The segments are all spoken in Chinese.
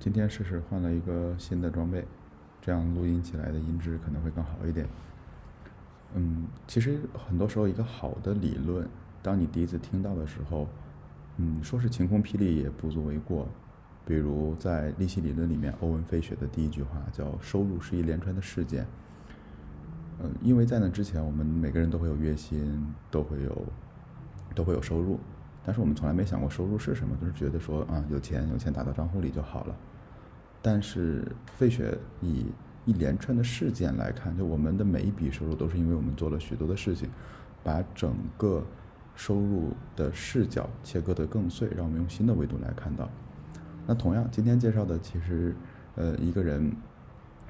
今天试试换了一个新的装备，这样录音起来的音质可能会更好一点。嗯，其实很多时候一个好的理论，当你第一次听到的时候，嗯，说是晴空霹雳也不足为过。比如在利息理论里面，欧文·费雪的第一句话叫“收入是一连串的事件”。嗯，因为在那之前，我们每个人都会有月薪，都会有都会有收入，但是我们从来没想过收入是什么，就是觉得说啊，有钱有钱打到账户里就好了。但是费雪以一连串的事件来看，就我们的每一笔收入都是因为我们做了许多的事情，把整个收入的视角切割得更碎，让我们用新的维度来看到。那同样，今天介绍的其实，呃，一个人，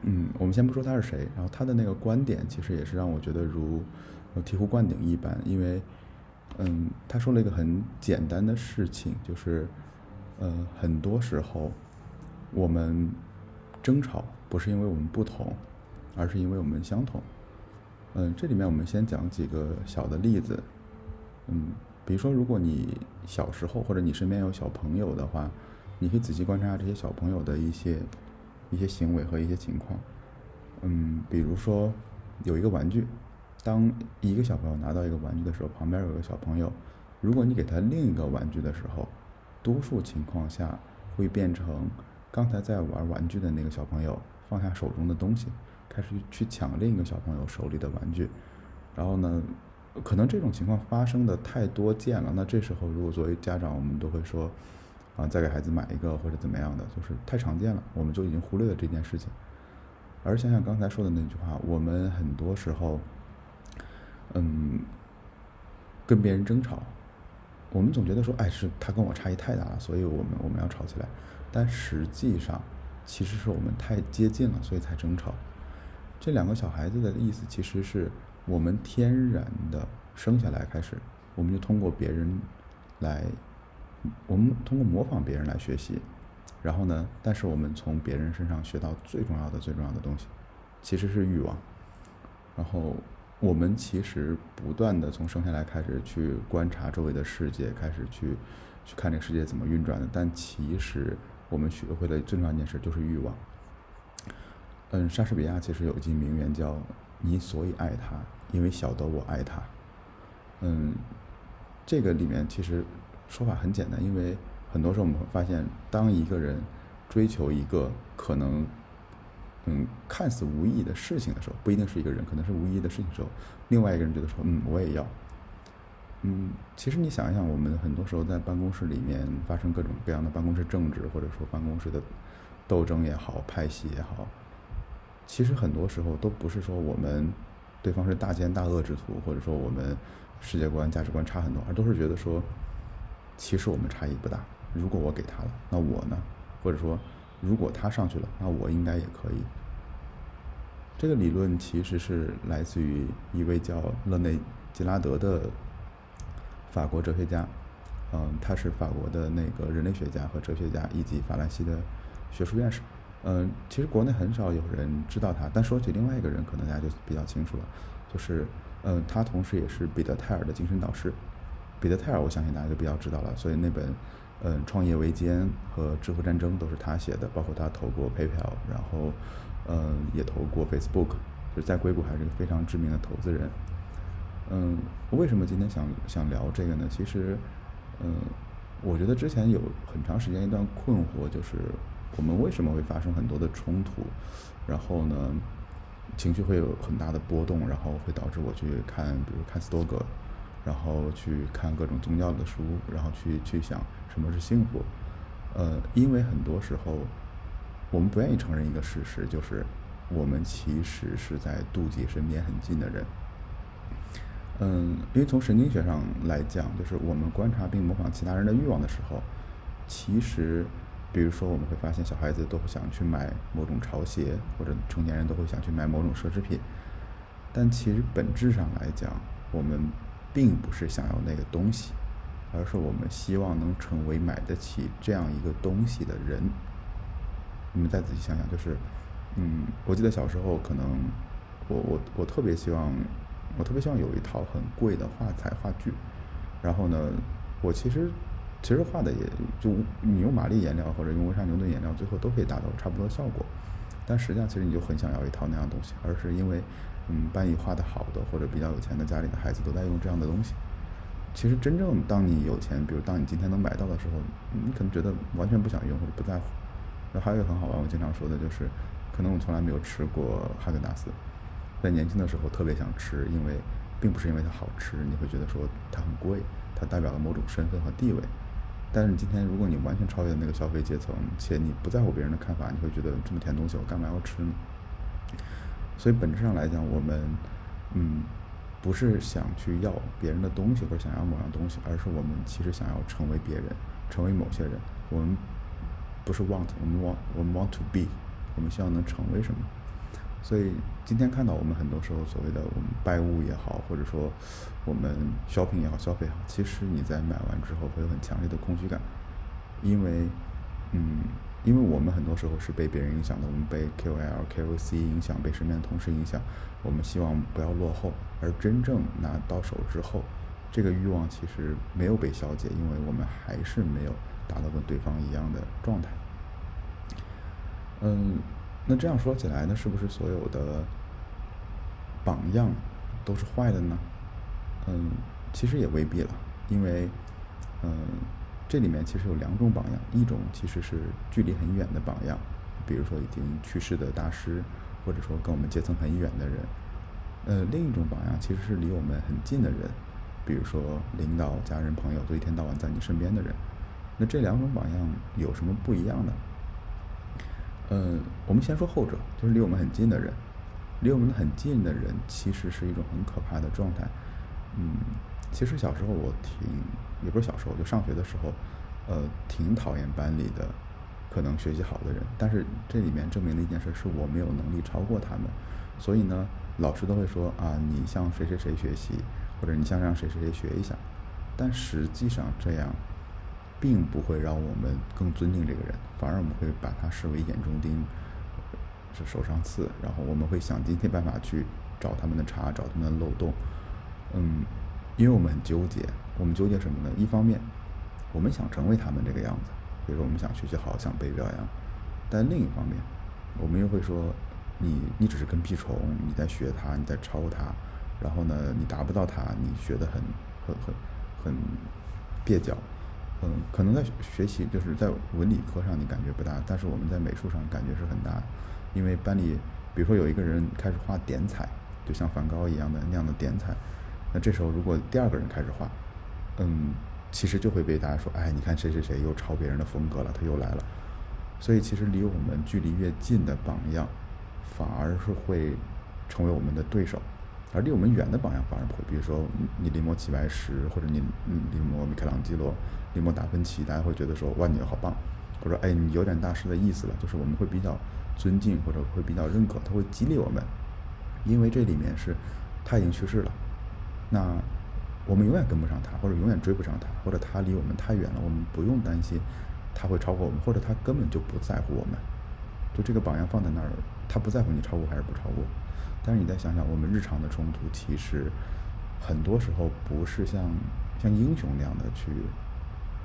嗯，我们先不说他是谁，然后他的那个观点其实也是让我觉得如醍醐灌顶一般，因为，嗯，他说了一个很简单的事情，就是，呃，很多时候我们争吵不是因为我们不同，而是因为我们相同。嗯，这里面我们先讲几个小的例子，嗯，比如说，如果你小时候或者你身边有小朋友的话。你可以仔细观察这些小朋友的一些一些行为和一些情况，嗯，比如说有一个玩具，当一个小朋友拿到一个玩具的时候，旁边有个小朋友，如果你给他另一个玩具的时候，多数情况下会变成刚才在玩玩具的那个小朋友放下手中的东西，开始去抢另一个小朋友手里的玩具，然后呢，可能这种情况发生的太多见了，那这时候如果作为家长，我们都会说。啊，再给孩子买一个或者怎么样的，就是太常见了，我们就已经忽略了这件事情。而想想刚才说的那句话，我们很多时候，嗯，跟别人争吵，我们总觉得说，哎，是他跟我差异太大了，所以我们我们要吵起来。但实际上，其实是我们太接近了，所以才争吵。这两个小孩子的意思，其实是我们天然的生下来开始，我们就通过别人来。我们通过模仿别人来学习，然后呢？但是我们从别人身上学到最重要的、最重要的东西，其实是欲望。然后我们其实不断的从生下来开始去观察周围的世界，开始去去看这个世界怎么运转的。但其实我们学会的最重要一件事就是欲望。嗯，莎士比亚其实有一句名言叫“你所以爱他，因为晓得我爱他”。嗯，这个里面其实。说法很简单，因为很多时候我们会发现，当一个人追求一个可能，嗯，看似无意义的事情的时候，不一定是一个人，可能是无意义的事情的时候，另外一个人觉得说，嗯，我也要。嗯，其实你想一想，我们很多时候在办公室里面发生各种各样的办公室政治，或者说办公室的斗争也好，派系也好，其实很多时候都不是说我们对方是大奸大恶之徒，或者说我们世界观价值观差很多，而都是觉得说。其实我们差异不大。如果我给他了，那我呢？或者说，如果他上去了，那我应该也可以。这个理论其实是来自于一位叫勒内吉拉德的法国哲学家。嗯，他是法国的那个人类学家和哲学家，以及法兰西的学术院士。嗯，其实国内很少有人知道他，但说起另外一个人，可能大家就比较清楚了。就是，嗯，他同时也是彼得泰尔的精神导师。彼得泰尔，我相信大家就比较知道了。所以那本，嗯，《创业维艰》和《智慧战争》都是他写的，包括他投过 PayPal，然后，嗯，也投过 Facebook，就是在硅谷还是个非常知名的投资人。嗯，为什么今天想想聊这个呢？其实，嗯，我觉得之前有很长时间一段困惑，就是我们为什么会发生很多的冲突，然后呢，情绪会有很大的波动，然后会导致我去看，比如看斯多葛。然后去看各种宗教的书，然后去去想什么是幸福。呃，因为很多时候我们不愿意承认一个事实，就是我们其实是在妒忌身边很近的人。嗯，因为从神经学上来讲，就是我们观察并模仿其他人的欲望的时候，其实，比如说我们会发现小孩子都会想去买某种潮鞋，或者成年人都会想去买某种奢侈品，但其实本质上来讲，我们。并不是想要那个东西，而是我们希望能成为买得起这样一个东西的人。你们再仔细想想，就是，嗯，我记得小时候可能，我我我特别希望，我特别希望有一套很贵的画材话剧。然后呢，我其实其实画的也就你用玛丽颜料或者用温莎牛顿颜料，最后都可以达到差不多效果。但实际上，其实你就很想要一套那样东西，而是因为，嗯，班里画的好的或者比较有钱的家里的孩子都在用这样的东西。其实真正当你有钱，比如当你今天能买到的时候，你可能觉得完全不想用或者不在乎。然后还有一个很好玩，我经常说的就是，可能我从来没有吃过哈根达斯，在年轻的时候特别想吃，因为并不是因为它好吃，你会觉得说它很贵，它代表了某种身份和地位。但是今天如果你完全超越那个消费阶层，且你不在乎别人的看法，你会觉得这么甜东西我干嘛要吃呢？所以本质上来讲，我们嗯。不是想去要别人的东西或者想要某样东西，而是我们其实想要成为别人，成为某些人。我们不是 want，我们 want，我们 want to be，我们希望能成为什么。所以今天看到我们很多时候所谓的我们拜物也好，或者说我们 shopping 也好，消费也好，其实你在买完之后会有很强烈的空虚感，因为嗯。因为我们很多时候是被别人影响的，我们被 KOL、KOC 影响，被身边的同事影响。我们希望不要落后，而真正拿到手之后，这个欲望其实没有被消解，因为我们还是没有达到跟对方一样的状态。嗯，那这样说起来呢，是不是所有的榜样都是坏的呢？嗯，其实也未必了，因为嗯。这里面其实有两种榜样，一种其实是距离很远的榜样，比如说已经去世的大师，或者说跟我们阶层很远的人。呃，另一种榜样其实是离我们很近的人，比如说领导、家人、朋友，都一天到晚在你身边的人。那这两种榜样有什么不一样呢？嗯，我们先说后者，就是离我们很近的人。离我们很近的人其实是一种很可怕的状态。嗯，其实小时候我挺。也不是小时候，就上学的时候，呃，挺讨厌班里的可能学习好的人。但是这里面证明了一件事，是我没有能力超过他们。所以呢，老师都会说啊，你向谁谁谁学习，或者你向让谁谁谁学一下。但实际上这样，并不会让我们更尊敬这个人，反而我们会把他视为眼中钉，是手上刺。然后我们会想尽一切办法去找他们的茬，找他们的漏洞。嗯。因为我们很纠结，我们纠结什么呢？一方面，我们想成为他们这个样子，比如说我们想学习好，想被表扬；但另一方面，我们又会说，你你只是跟屁虫，你在学他，你在抄他，然后呢，你达不到他，你学的很很很很蹩脚，嗯，可能在学习就是在文理科上你感觉不大，但是我们在美术上感觉是很大，因为班里比如说有一个人开始画点彩，就像梵高一样的那样的点彩。那这时候，如果第二个人开始画，嗯，其实就会被大家说，哎，你看谁谁谁又抄别人的风格了，他又来了。所以，其实离我们距离越近的榜样，反而是会成为我们的对手；而离我们远的榜样，反而不会。比如说，你临摹齐白石，或者你临摹米开朗基罗、临摹达芬奇，大家会觉得说，哇，你好棒，或者哎，你有点大师的意思了。就是我们会比较尊敬，或者会比较认可，他会激励我们，因为这里面是他已经去世了。那我们永远跟不上他，或者永远追不上他，或者他离我们太远了，我们不用担心他会超过我们，或者他根本就不在乎我们。就这个榜样放在那儿，他不在乎你超过还是不超过。但是你再想想，我们日常的冲突，其实很多时候不是像像英雄那样的去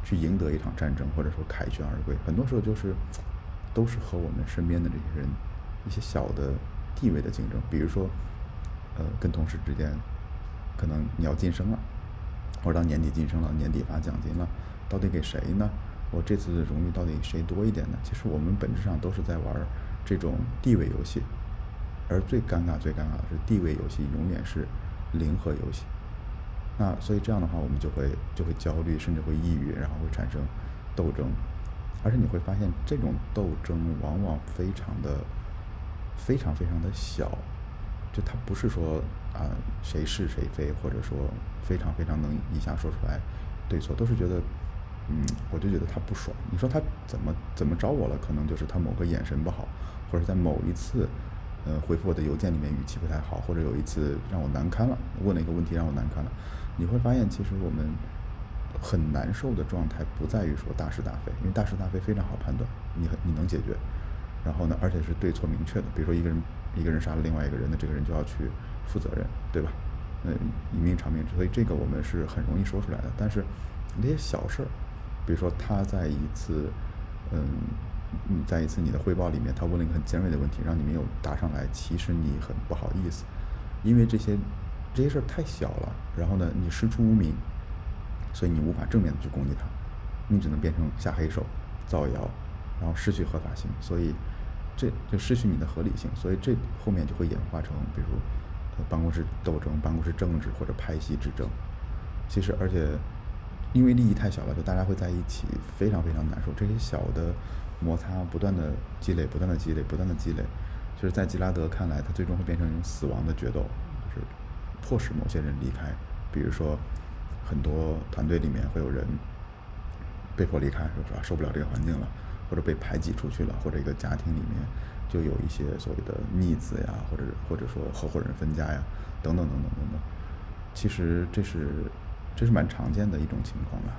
去赢得一场战争，或者说凯旋而归，很多时候就是都是和我们身边的这些人一些小的地位的竞争，比如说呃跟同事之间。可能你要晋升了，或者到年底晋升了，年底发奖金了，到底给谁呢？我这次的荣誉到底谁多一点呢？其实我们本质上都是在玩这种地位游戏，而最尴尬、最尴尬的是地位游戏永远是零和游戏。那所以这样的话，我们就会就会焦虑，甚至会抑郁，然后会产生斗争。而且你会发现，这种斗争往往非常的、非常非常的小。就他不是说啊谁是谁非，或者说非常非常能一下说出来对错，都是觉得嗯，我就觉得他不爽。你说他怎么怎么着我了？可能就是他某个眼神不好，或者在某一次呃回复我的邮件里面语气不太好，或者有一次让我难堪了，问了一个问题让我难堪了。你会发现，其实我们很难受的状态不在于说大是大非，因为大是大非非常好判断，你你能解决。然后呢，而且是对错明确的，比如说一个人。一个人杀了另外一个人，那这个人就要去负责任，对吧？那以命偿命，所以这个我们是很容易说出来的。但是那些小事儿，比如说他在一次，嗯，嗯，在一次你的汇报里面，他问了一个很尖锐的问题，让你没有答上来，其实你很不好意思，因为这些这些事儿太小了，然后呢，你师出无名，所以你无法正面的去攻击他，你只能变成下黑手、造谣，然后失去合法性，所以这就失去你的合理性，所以这后面就会演化成，比如办公室斗争、办公室政治或者派系之争。其实，而且因为利益太小了，就大家会在一起，非常非常难受。这些小的摩擦不断的积累，不断的积累，不断的积累，就是在吉拉德看来，他最终会变成一种死亡的决斗，就是迫使某些人离开。比如说，很多团队里面会有人被迫离开，是吧？受不了这个环境了，或者被排挤出去了，或者一个家庭里面就有一些所谓的逆子呀，或者或者说合伙人分家呀，等等等等等等。其实这是。这是蛮常见的一种情况吧，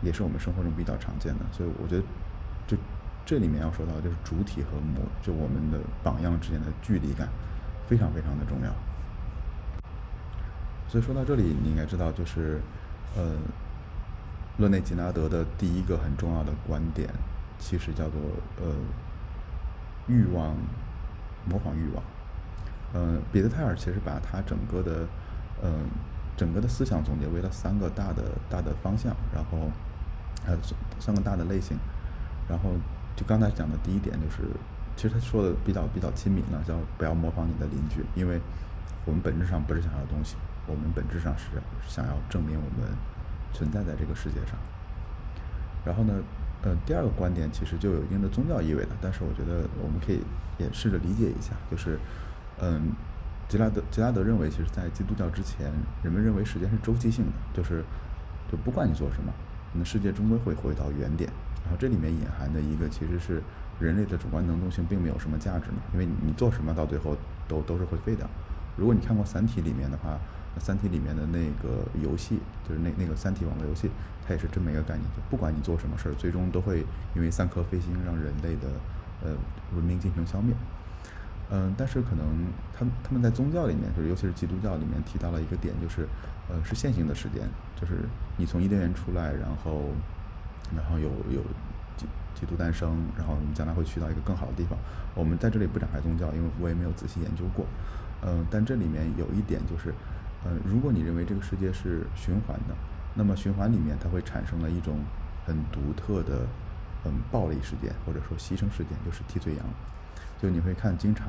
也是我们生活中比较常见的，所以我觉得，就这里面要说到就是主体和模，就我们的榜样之间的距离感，非常非常的重要。所以说到这里，你应该知道，就是呃，勒内吉纳德的第一个很重要的观点，其实叫做呃，欲望模仿欲望。嗯，彼得泰尔其实把他整个的嗯。整个的思想总结为了三个大的大的方向，然后还有三个大的类型，然后就刚才讲的第一点就是，其实他说的比较比较亲民了，叫不要模仿你的邻居，因为我们本质上不是想要东西，我们本质上是想要证明我们存在在这个世界上。然后呢，呃，第二个观点其实就有一定的宗教意味的，但是我觉得我们可以也试着理解一下，就是，嗯。吉拉德吉拉德认为，其实，在基督教之前，人们认为时间是周期性的，就是，就不管你做什么，那世界终归会回到原点。然后这里面隐含的一个，其实是人类的主观能动性并没有什么价值嘛，因为你做什么到最后都都是会废掉。如果你看过《三体》里面的话，《三体》里面的那个游戏，就是那那个《三体》网络游戏，它也是这么一个概念，就不管你做什么事儿，最终都会因为三颗飞星让人类的呃文明进行消灭。嗯，但是可能他他们在宗教里面，就是尤其是基督教里面提到了一个点，就是呃是线性的时间，就是你从伊甸园出来，然后然后有有基基督诞生，然后你将来会去到一个更好的地方。我们在这里不展开宗教，因为我也没有仔细研究过。嗯，但这里面有一点就是，呃，如果你认为这个世界是循环的，那么循环里面它会产生了一种很独特的嗯暴力事件，或者说牺牲事件，就是替罪羊。就你会看，经常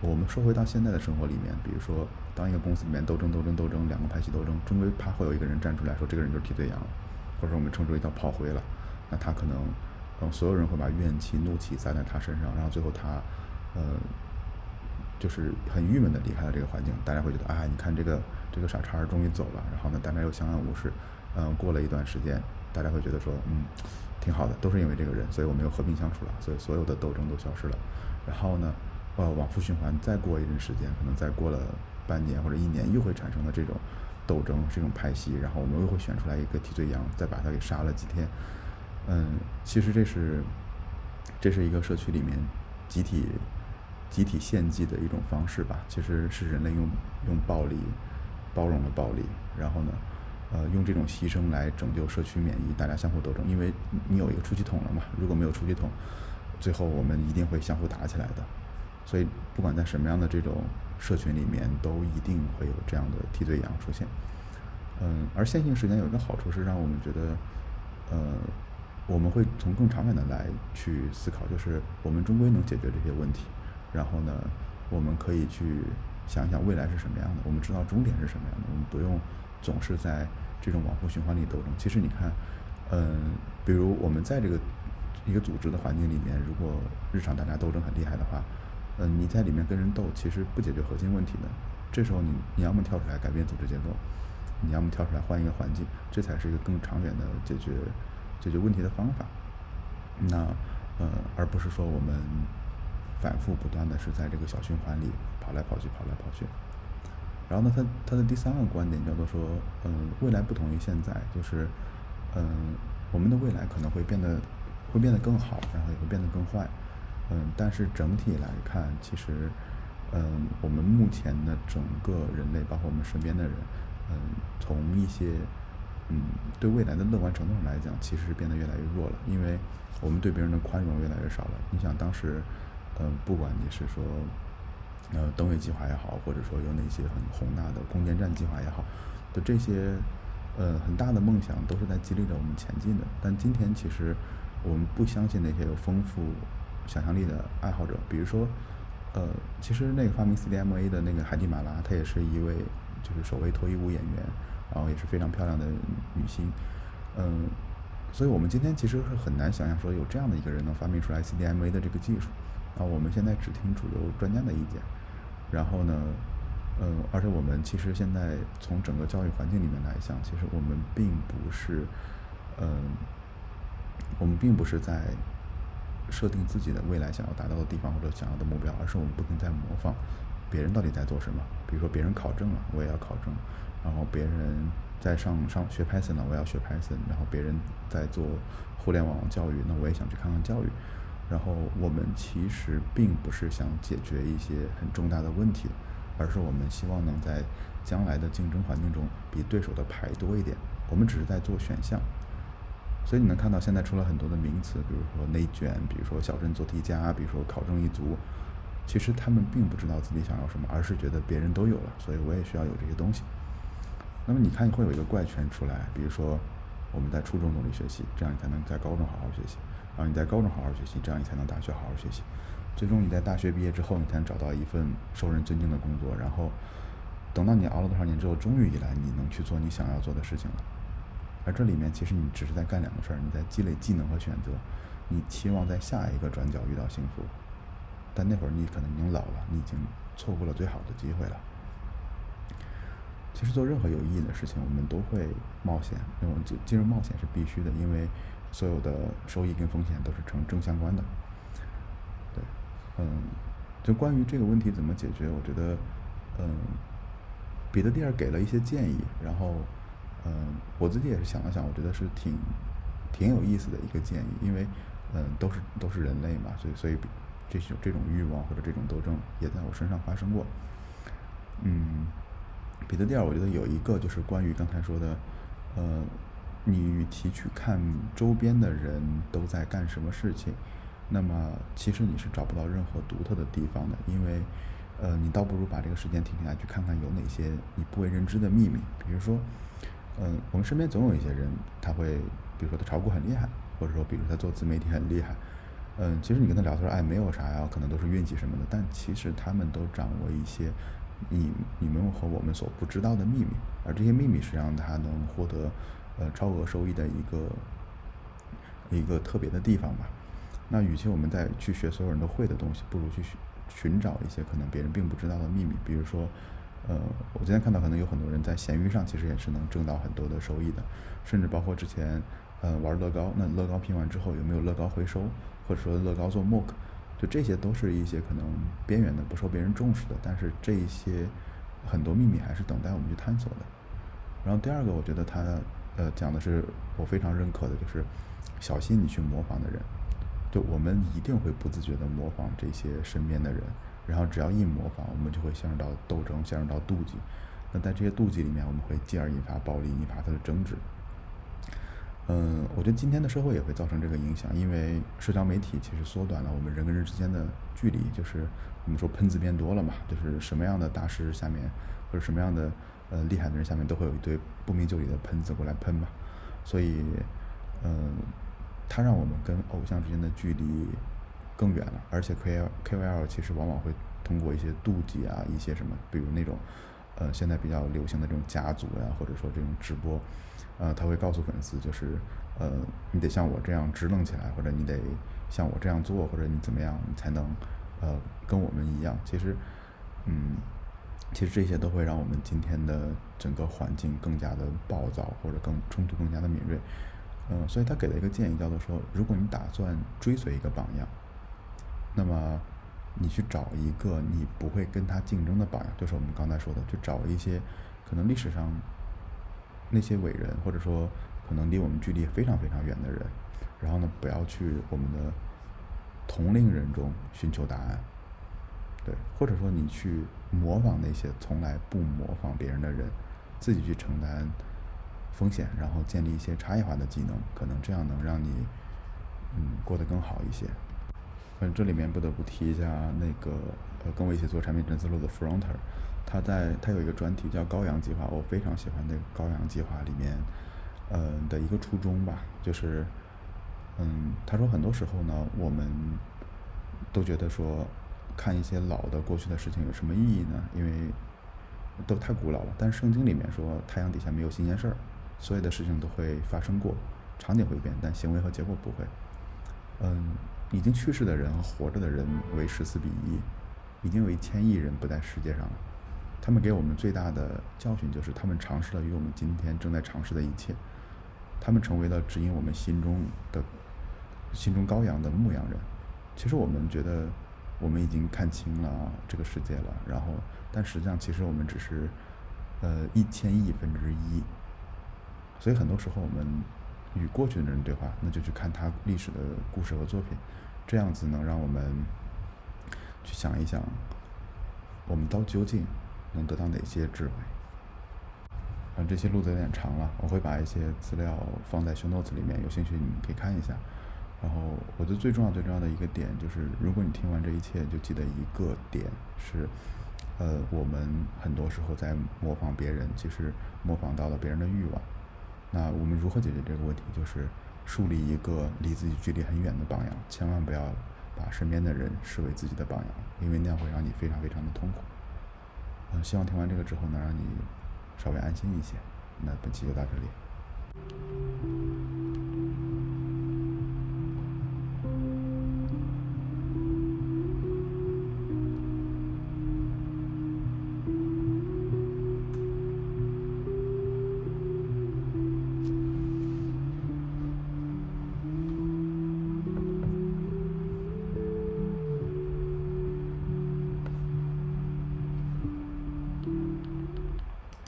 我们说回到现在的生活里面，比如说，当一个公司里面斗争、斗争、斗争，两个派系斗争，终归怕会有一个人站出来说，这个人就是替罪羊，或者说我们称之为叫炮灰了。那他可能，嗯，所有人会把怨气、怒气撒在他身上，然后最后他，呃，就是很郁闷的离开了这个环境。大家会觉得，哎，你看这个这个傻叉终于走了。然后呢，大家又相安无事。嗯，过了一段时间，大家会觉得说，嗯，挺好的，都是因为这个人，所以我们又和平相处了，所以所有的斗争都消失了。然后呢，呃，往复循环，再过一段时间，可能再过了半年或者一年，又会产生的这种斗争，这种派系，然后我们又会选出来一个替罪羊，再把他给杀了几天。嗯，其实这是这是一个社区里面集体集体献祭的一种方式吧。其实是人类用用暴力包容了暴力，然后呢，呃，用这种牺牲来拯救社区免疫，大家相互斗争，因为你有一个出气筒了嘛。如果没有出气筒，最后我们一定会相互打起来的，所以不管在什么样的这种社群里面，都一定会有这样的替罪羊出现。嗯，而线性时间有一个好处是让我们觉得，呃，我们会从更长远的来去思考，就是我们终归能解决这些问题。然后呢，我们可以去想一想未来是什么样的，我们知道终点是什么样的，我们不用总是在这种往复循环里斗争。其实你看，嗯，比如我们在这个。一个组织的环境里面，如果日常大家斗争很厉害的话，嗯，你在里面跟人斗，其实不解决核心问题的。这时候你你要么跳出来改变组织结构，你要么跳出来换一个环境，这才是一个更长远的解决解决问题的方法。那呃，而不是说我们反复不断的是在这个小循环里跑来跑去跑来跑去。然后呢，他他的第三个观点叫做说，嗯，未来不同于现在，就是嗯，我们的未来可能会变得。会变得更好，然后也会变得更坏，嗯，但是整体来看，其实，嗯，我们目前的整个人类，包括我们身边的人，嗯，从一些嗯，对未来的乐观程度上来讲，其实是变得越来越弱了，因为我们对别人的宽容越来越少了。你想当时，嗯，不管你是说，呃，登月计划也好，或者说有哪些很宏大的空间站计划也好，的这些，呃，很大的梦想都是在激励着我们前进的。但今天其实我们不相信那些有丰富想象力的爱好者，比如说，呃，其实那个发明 CDMA 的那个海蒂马拉，她也是一位就是首位脱衣舞演员。然后也是非常漂亮的女星，嗯，所以我们今天其实是很难想象说有这样的一个人能发明出来 CDMA 的这个技术，啊，我们现在只听主流专家的意见，然后呢，嗯，而且我们其实现在从整个教育环境里面来讲，其实我们并不是，嗯，我们并不是在设定自己的未来想要达到的地方或者想要的目标，而是我们不停在模仿别人到底在做什么，比如说别人考证了，我也要考证。然后别人在上上学 Python 呢，我要学 Python。然后别人在做互联网教育，那我也想去看看教育。然后我们其实并不是想解决一些很重大的问题，而是我们希望能在将来的竞争环境中比对手的牌多一点。我们只是在做选项。所以你能看到现在出了很多的名词，比如说内卷，比如说小镇做题家，比如说考证一族。其实他们并不知道自己想要什么，而是觉得别人都有了，所以我也需要有这些东西。那么你看，会有一个怪圈出来，比如说我们在初中努力学习，这样你才能在高中好好学习；然后你在高中好好学习，这样你才能大学好好学习。最终你在大学毕业之后，你才能找到一份受人尊敬的工作。然后等到你熬了多少年之后，终于以来你能去做你想要做的事情了。而这里面其实你只是在干两个事儿：你在积累技能和选择，你期望在下一个转角遇到幸福。但那会儿你可能已经老了，你已经错过了最好的机会了。其实做任何有意义的事情，我们都会冒险。因为进进入冒险是必须的，因为所有的收益跟风险都是成正相关的。对，嗯，就关于这个问题怎么解决，我觉得，嗯，彼得蒂尔给了一些建议，然后，嗯，我自己也是想了想，我觉得是挺挺有意思的一个建议，因为，嗯，都是都是人类嘛，所以所以这种这种欲望或者这种斗争也在我身上发生过，嗯。彼得蒂尔，我觉得有一个就是关于刚才说的，呃，你与其去看周边的人都在干什么事情，那么其实你是找不到任何独特的地方的，因为，呃，你倒不如把这个时间停下来，去看看有哪些你不为人知的秘密。比如说，嗯，我们身边总有一些人，他会，比如说他炒股很厉害，或者说，比如他做自媒体很厉害，嗯，其实你跟他聊，他说，哎，没有啥呀，可能都是运气什么的，但其实他们都掌握一些。你你们和我们所不知道的秘密，而这些秘密是让他能获得呃超额收益的一个一个特别的地方吧。那与其我们再去学所有人都会的东西，不如去寻找一些可能别人并不知道的秘密。比如说，呃，我今天看到可能有很多人在闲鱼上其实也是能挣到很多的收益的，甚至包括之前呃玩乐高，那乐高拼完之后有没有乐高回收，或者说乐高做 MOOC。就这些都是一些可能边缘的、不受别人重视的，但是这一些很多秘密还是等待我们去探索的。然后第二个，我觉得它呃讲的是我非常认可的，就是小心你去模仿的人。就我们一定会不自觉的模仿这些身边的人，然后只要一模仿，我们就会陷入到斗争，陷入到妒忌。那在这些妒忌里面，我们会进而引发暴力，引发他的争执。嗯，我觉得今天的社会也会造成这个影响，因为社交媒体其实缩短了我们人跟人之间的距离，就是我们说喷子变多了嘛，就是什么样的大师下面或者什么样的呃厉害的人下面都会有一堆不明就里的喷子过来喷嘛，所以嗯，它让我们跟偶像之间的距离更远了，而且 K L K O L 其实往往会通过一些妒忌啊，一些什么，比如那种呃现在比较流行的这种家族呀，或者说这种直播。呃，他会告诉粉丝，就是，呃，你得像我这样支棱起来，或者你得像我这样做，或者你怎么样，你才能，呃，跟我们一样。其实，嗯，其实这些都会让我们今天的整个环境更加的暴躁，或者更冲突更加的敏锐。嗯，所以他给了一个建议，叫做说，如果你打算追随一个榜样，那么你去找一个你不会跟他竞争的榜样，就是我们刚才说的，去找一些可能历史上。那些伟人，或者说可能离我们距离非常非常远的人，然后呢，不要去我们的同龄人中寻求答案，对，或者说你去模仿那些从来不模仿别人的人，自己去承担风险，然后建立一些差异化的技能，可能这样能让你嗯过得更好一些。嗯，这里面不得不提一下那个呃跟我一起做产品陈思路的 Fronter，他在他有一个专题叫高阳计划，我非常喜欢那个高阳计划里面呃的一个初衷吧，就是嗯他说很多时候呢我们都觉得说看一些老的过去的事情有什么意义呢？因为都太古老了。但圣经里面说太阳底下没有新鲜事儿。所有的事情都会发生过，场景会变，但行为和结果不会。嗯，已经去世的人和活着的人为十四比一，已经有一千亿人不在世界上了。他们给我们最大的教训就是，他们尝试了与我们今天正在尝试的一切。他们成为了指引我们心中的、心中羔羊的牧羊人。其实我们觉得我们已经看清了这个世界了，然后，但实际上其实我们只是呃一千亿分之一。所以很多时候，我们与过去的人对话，那就去看他历史的故事和作品，这样子能让我们去想一想，我们到究竟能得到哪些智慧。嗯，这些录的有点长了，我会把一些资料放在 show notes 里面，有兴趣你们可以看一下。然后，我觉得最重要、最重要的一个点就是，如果你听完这一切，就记得一个点是，呃，我们很多时候在模仿别人，其实模仿到了别人的欲望。那我们如何解决这个问题？就是树立一个离自己距离很远的榜样，千万不要把身边的人视为自己的榜样，因为那样会让你非常非常的痛苦。嗯，希望听完这个之后能让你稍微安心一些。那本期就到这里。